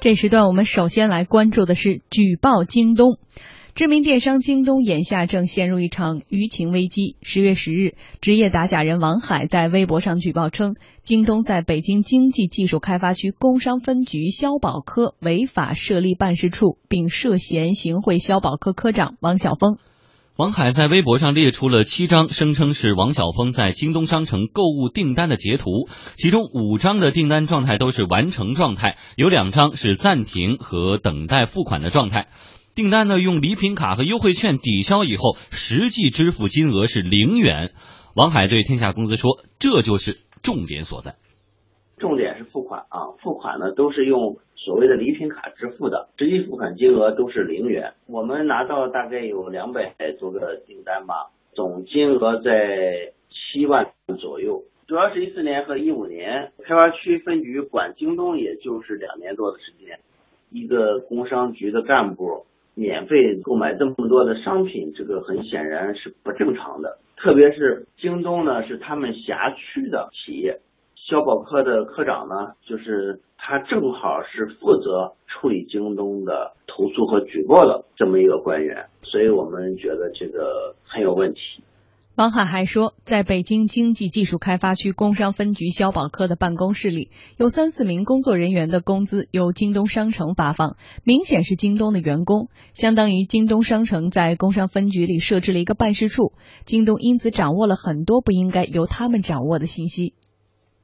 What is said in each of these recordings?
这时段我们首先来关注的是举报京东。知名电商京东眼下正陷入一场舆情危机。十月十日，职业打假人王海在微博上举报称，京东在北京经济技术开发区工商分局消保科违法设立办事处，并涉嫌行贿消保科科长王晓峰。王海在微博上列出了七张声称是王晓峰在京东商城购物订单的截图，其中五张的订单状态都是完成状态，有两张是暂停和等待付款的状态。订单呢用礼品卡和优惠券抵消以后，实际支付金额是零元。王海对天下公司说：“这就是重点所在。重点是付款啊，付款呢都是用所谓的礼品卡支付的，际付款金额都是零元。我们拿到大概有两百多个订单吧，总金额在七万左右。主要是一四年和一五年，开发区分局管京东也就是两年多的时间，一个工商局的干部。”免费购买这么多的商品，这个很显然是不正常的。特别是京东呢，是他们辖区的企业，消保科的科长呢，就是他正好是负责处理京东的投诉和举报的这么一个官员，所以我们觉得这个很有问题。王海还说，在北京经济技术开发区工商分局消保科的办公室里，有三四名工作人员的工资由京东商城发放，明显是京东的员工，相当于京东商城在工商分局里设置了一个办事处，京东因此掌握了很多不应该由他们掌握的信息。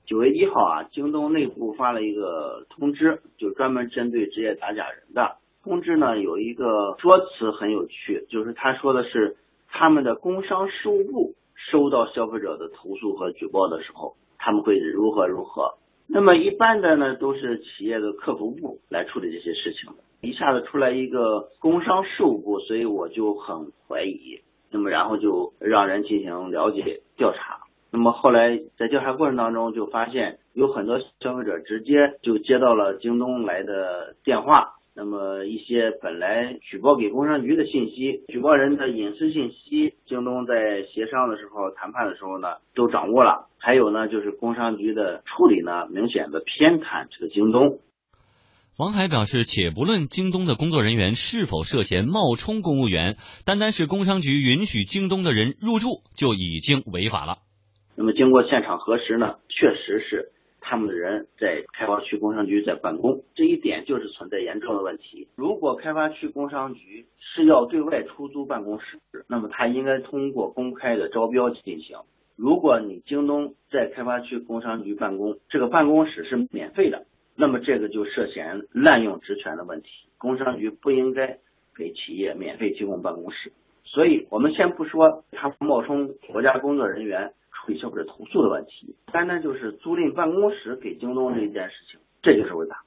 九月一号啊，京东内部发了一个通知，就专门针对职业打假人的通知呢，有一个说辞很有趣，就是他说的是。他们的工商事务部收到消费者的投诉和举报的时候，他们会如何如何？那么一般的呢，都是企业的客服部来处理这些事情。一下子出来一个工商事务部，所以我就很怀疑。那么然后就让人进行了解调查。那么后来在调查过程当中，就发现有很多消费者直接就接到了京东来的电话。那么一些本来举报给工商局的信息，举报人的隐私信息，京东在协商的时候、谈判的时候呢，都掌握了。还有呢，就是工商局的处理呢，明显的偏袒这个京东。王海表示，且不论京东的工作人员是否涉嫌冒充公务员，单单是工商局允许京东的人入驻就已经违法了。那么经过现场核实呢，确实是。他们的人在开发区工商局在办公，这一点就是存在严重的问题。如果开发区工商局是要对外出租办公室，那么他应该通过公开的招标进行。如果你京东在开发区工商局办公，这个办公室是免费的，那么这个就涉嫌滥用职权的问题。工商局不应该给企业免费提供办公室。所以，我们先不说他冒充国家工作人员。对消费者投诉的问题，单单就是租赁办公室给京东这一件事情，这就是违法。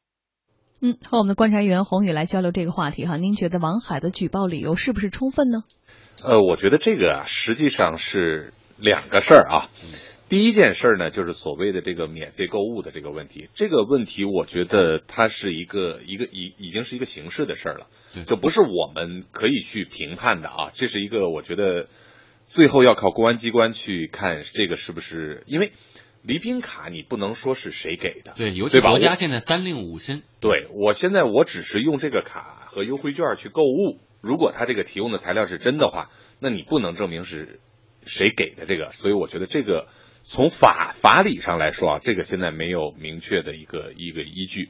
嗯，和我们的观察员宏宇来交流这个话题哈，您觉得王海的举报理由是不是充分呢？呃，我觉得这个啊，实际上是两个事儿啊。第一件事儿呢，就是所谓的这个免费购物的这个问题。这个问题，我觉得它是一个一个已已经是一个形式的事儿了，就不是我们可以去评判的啊。这是一个我觉得。最后要靠公安机关去看这个是不是，因为礼品卡你不能说是谁给的，对，尤其国家现在三令五申，对我现在我只是用这个卡和优惠券去购物，如果他这个提供的材料是真的话，那你不能证明是谁给的这个，所以我觉得这个从法法理上来说啊，这个现在没有明确的一个一个依据。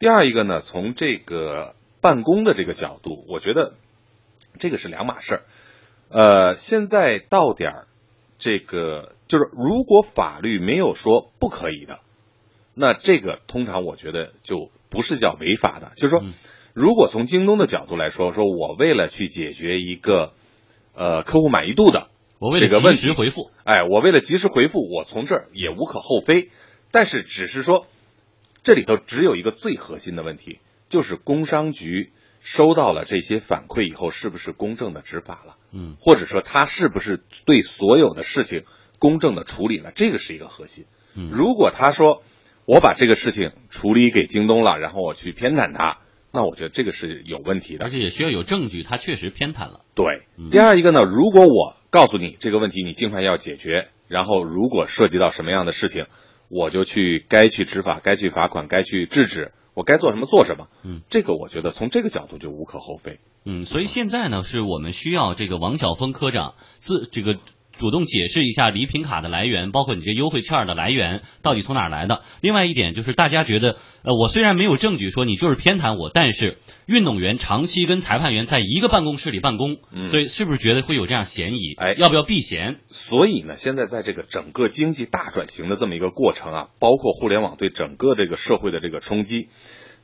第二一个呢，从这个办公的这个角度，我觉得这个是两码事儿。呃，现在到点儿，这个就是如果法律没有说不可以的，那这个通常我觉得就不是叫违法的。就是说，如果从京东的角度来说，说我为了去解决一个呃客户满意度的我为了及时回复，哎，我为了及时回复，我从这儿也无可厚非。但是只是说，这里头只有一个最核心的问题，就是工商局。收到了这些反馈以后，是不是公正的执法了？嗯，或者说他是不是对所有的事情公正的处理了？这个是一个核心。嗯，如果他说我把这个事情处理给京东了，然后我去偏袒他，那我觉得这个是有问题的，而且也需要有证据，他确实偏袒了。对。第二一个呢，如果我告诉你这个问题，你尽快要解决，然后如果涉及到什么样的事情，我就去该去执法，该去罚款，该去制止。我该做什么做什么。嗯，这个我觉得从这个角度就无可厚非。嗯，所以现在呢，是我们需要这个王晓峰科长自这个。主动解释一下礼品卡的来源，包括你这优惠券的来源到底从哪儿来的。另外一点就是，大家觉得，呃，我虽然没有证据说你就是偏袒我，但是运动员长期跟裁判员在一个办公室里办公，所以是不是觉得会有这样嫌疑？哎，要不要避嫌？所以呢，现在在这个整个经济大转型的这么一个过程啊，包括互联网对整个这个社会的这个冲击，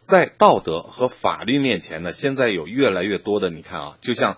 在道德和法律面前呢，现在有越来越多的，你看啊，就像。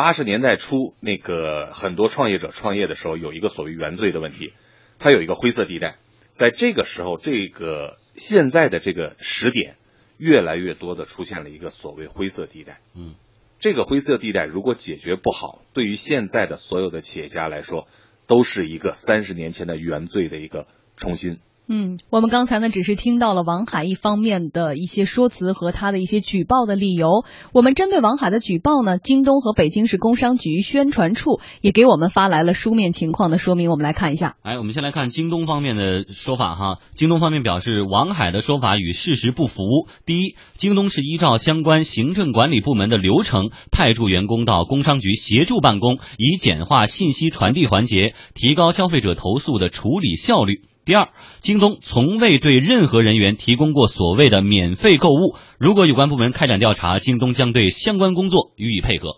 八十年代初，那个很多创业者创业的时候，有一个所谓原罪的问题，它有一个灰色地带。在这个时候，这个现在的这个时点，越来越多的出现了一个所谓灰色地带。嗯，这个灰色地带如果解决不好，对于现在的所有的企业家来说，都是一个三十年前的原罪的一个重新。嗯，我们刚才呢只是听到了王海一方面的一些说辞和他的一些举报的理由。我们针对王海的举报呢，京东和北京市工商局宣传处也给我们发来了书面情况的说明。我们来看一下。哎，我们先来看京东方面的说法哈。京东方面表示，王海的说法与事实不符。第一，京东是依照相关行政管理部门的流程，派驻员工到工商局协助办公，以简化信息传递环节，提高消费者投诉的处理效率。第二，京东从未对任何人员提供过所谓的免费购物。如果有关部门开展调查，京东将对相关工作予以配合。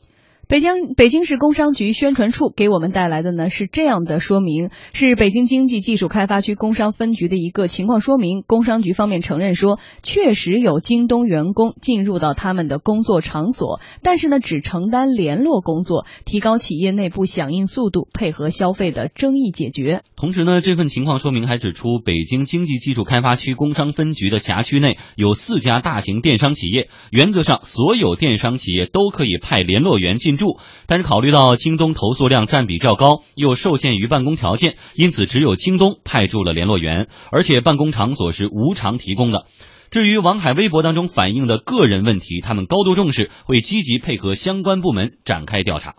北京北京市工商局宣传处给我们带来的呢是这样的说明，是北京经济技术开发区工商分局的一个情况说明。工商局方面承认说，确实有京东员工进入到他们的工作场所，但是呢只承担联络工作，提高企业内部响应速度，配合消费的争议解决。同时呢，这份情况说明还指出，北京经济技术开发区工商分局的辖区内有四家大型电商企业，原则上所有电商企业都可以派联络员进驻。但是考虑到京东投诉量占比较高，又受限于办公条件，因此只有京东派驻了联络员，而且办公场所是无偿提供的。至于王海微博当中反映的个人问题，他们高度重视，会积极配合相关部门展开调查。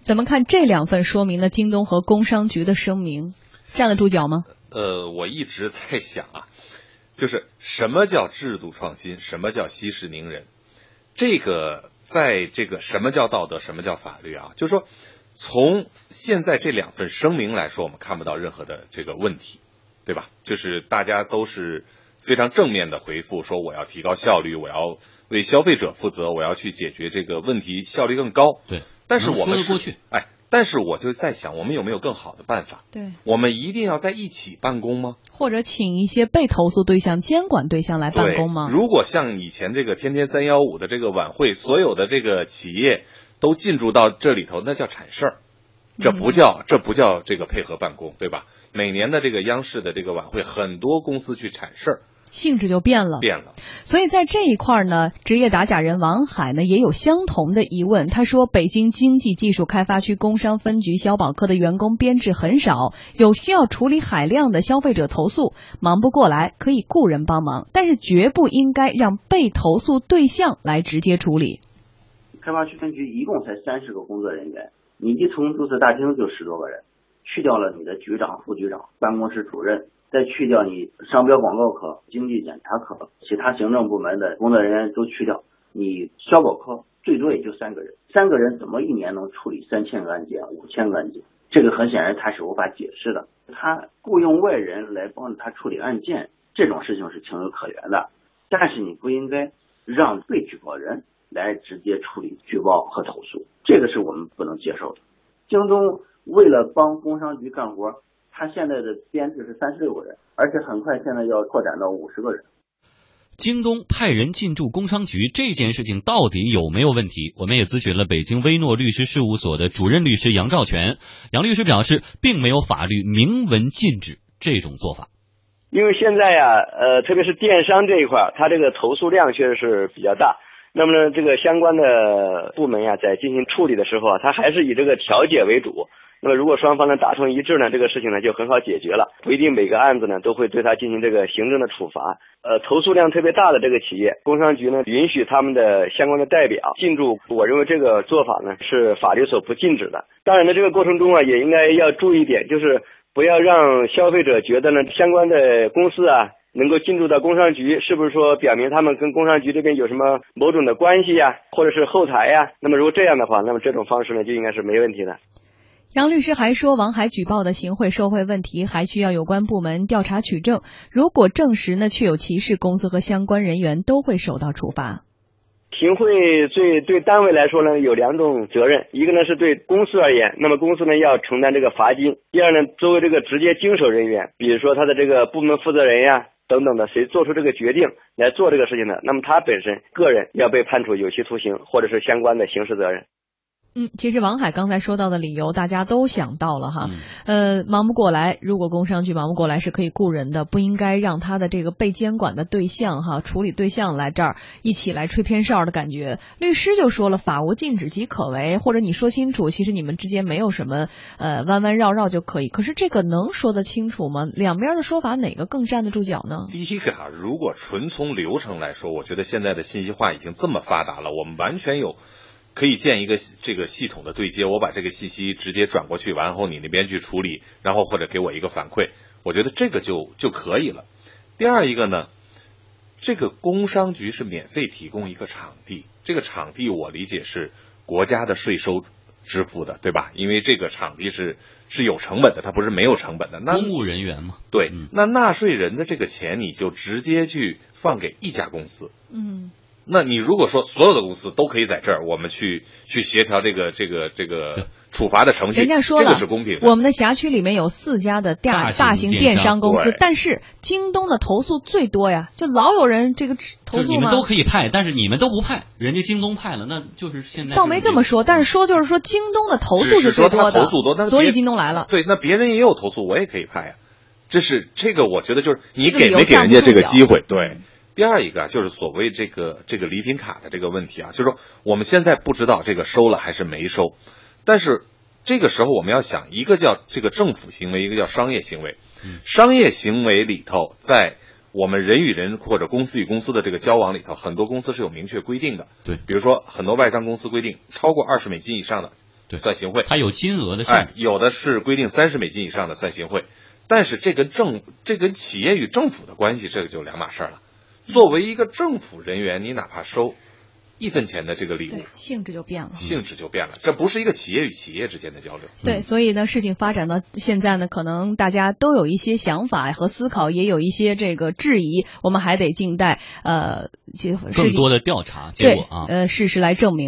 怎么看这两份说明呢？京东和工商局的声明站得住脚吗？呃，我一直在想啊，就是什么叫制度创新，什么叫息事宁人，这个。在这个什么叫道德，什么叫法律啊？就是说，从现在这两份声明来说，我们看不到任何的这个问题，对吧？就是大家都是非常正面的回复，说我要提高效率，我要为消费者负责，我要去解决这个问题，效率更高。对，但是我们过去，哎。但是我就在想，我们有没有更好的办法？对，我们一定要在一起办公吗？或者请一些被投诉对象、监管对象来办公吗？如果像以前这个天天三幺五的这个晚会，所有的这个企业都进驻到这里头，那叫铲事儿，这不叫这不叫这个配合办公，对吧？每年的这个央视的这个晚会，很多公司去铲事儿。性质就变了，变了。所以在这一块呢，职业打假人王海呢也有相同的疑问。他说，北京经济技术开发区工商分局消保科的员工编制很少，有需要处理海量的消费者投诉，忙不过来，可以雇人帮忙，但是绝不应该让被投诉对象来直接处理。开发区分局一共才三十个工作人员，你一从注册大厅就十多个人，去掉了你的局长、副局长、办公室主任。再去掉你商标广告科、经济检查科、其他行政部门的工作人员都去掉，你消保科最多也就三个人，三个人怎么一年能处理三千个案件、五千个案件？这个很显然他是无法解释的。他雇佣外人来帮他处理案件，这种事情是情有可原的，但是你不应该让被举报人来直接处理举报和投诉，这个是我们不能接受的。京东为了帮工商局干活。他现在的编制是三十六个人，而且很快现在要扩展到五十个人。京东派人进驻工商局这件事情到底有没有问题？我们也咨询了北京威诺律师事务所的主任律师杨兆全。杨律师表示，并没有法律明文禁止这种做法。因为现在呀，呃，特别是电商这一块，它这个投诉量确实是比较大。那么呢，这个相关的部门呀，在进行处理的时候啊，它还是以这个调解为主。那么，如果双方呢达成一致呢，这个事情呢就很好解决了，不一定每个案子呢都会对他进行这个行政的处罚。呃，投诉量特别大的这个企业，工商局呢允许他们的相关的代表进驻，我认为这个做法呢是法律所不禁止的。当然呢，这个过程中啊也应该要注意一点，就是不要让消费者觉得呢相关的公司啊能够进驻到工商局，是不是说表明他们跟工商局这边有什么某种的关系呀，或者是后台呀？那么如果这样的话，那么这种方式呢就应该是没问题的。杨律师还说，王海举报的行贿受贿问题还需要有关部门调查取证，如果证实呢确有其事，公司和相关人员都会受到处罚。行贿罪对单位来说呢有两种责任，一个呢是对公司而言，那么公司呢要承担这个罚金；第二呢，作为这个直接经手人员，比如说他的这个部门负责人呀等等的，谁做出这个决定来做这个事情的，那么他本身个人要被判处有期徒刑或者是相关的刑事责任。嗯，其实王海刚才说到的理由，大家都想到了哈。呃，忙不过来，如果工商局忙不过来，是可以雇人的，不应该让他的这个被监管的对象哈，处理对象来这儿一起来吹偏哨的感觉。律师就说了，法无禁止即可为，或者你说清楚，其实你们之间没有什么呃弯弯绕绕就可以。可是这个能说得清楚吗？两边的说法哪个更站得住脚呢？第一个啊，如果纯从流程来说，我觉得现在的信息化已经这么发达了，我们完全有。可以建一个这个系统的对接，我把这个信息直接转过去，完后你那边去处理，然后或者给我一个反馈，我觉得这个就就可以了。第二一个呢，这个工商局是免费提供一个场地，这个场地我理解是国家的税收支付的，对吧？因为这个场地是是有成本的，它不是没有成本的。那公务人员嘛，对，那纳税人的这个钱你就直接去放给一家公司，嗯。那你如果说所有的公司都可以在这儿，我们去去协调这个这个这个处罚的程序，人家说了，这个是公平。我们的辖区里面有四家的大大型电商公司，但是京东的投诉最多呀，就老有人这个投诉你们都可以派，但是你们都不派，人家京东派了，那就是现在。倒没这么说，但是说就是说京东的投诉是最多的，投诉多，所以京东来了。对，那别人也有投诉，我也可以派呀。这是这个，我觉得就是你给没给人家这个机会，对。第二一个就是所谓这个这个礼品卡的这个问题啊，就是说我们现在不知道这个收了还是没收，但是这个时候我们要想，一个叫这个政府行为，一个叫商业行为。商业行为里头，在我们人与人或者公司与公司的这个交往里头，很多公司是有明确规定的。对，比如说很多外商公司规定，超过二十美金以上的对算行贿，它有金额的限制。有的是规定三十美金以上的算行贿，但是这跟政这跟企业与政府的关系，这个就两码事儿了。作为一个政府人员，你哪怕收一分钱的这个礼物，性质就变了，性质就变了。这不是一个企业与企业之间的交流。对，所以呢，事情发展到现在呢，可能大家都有一些想法和思考，也有一些这个质疑，我们还得静待呃，更多的调查结果啊，呃，事实来证明。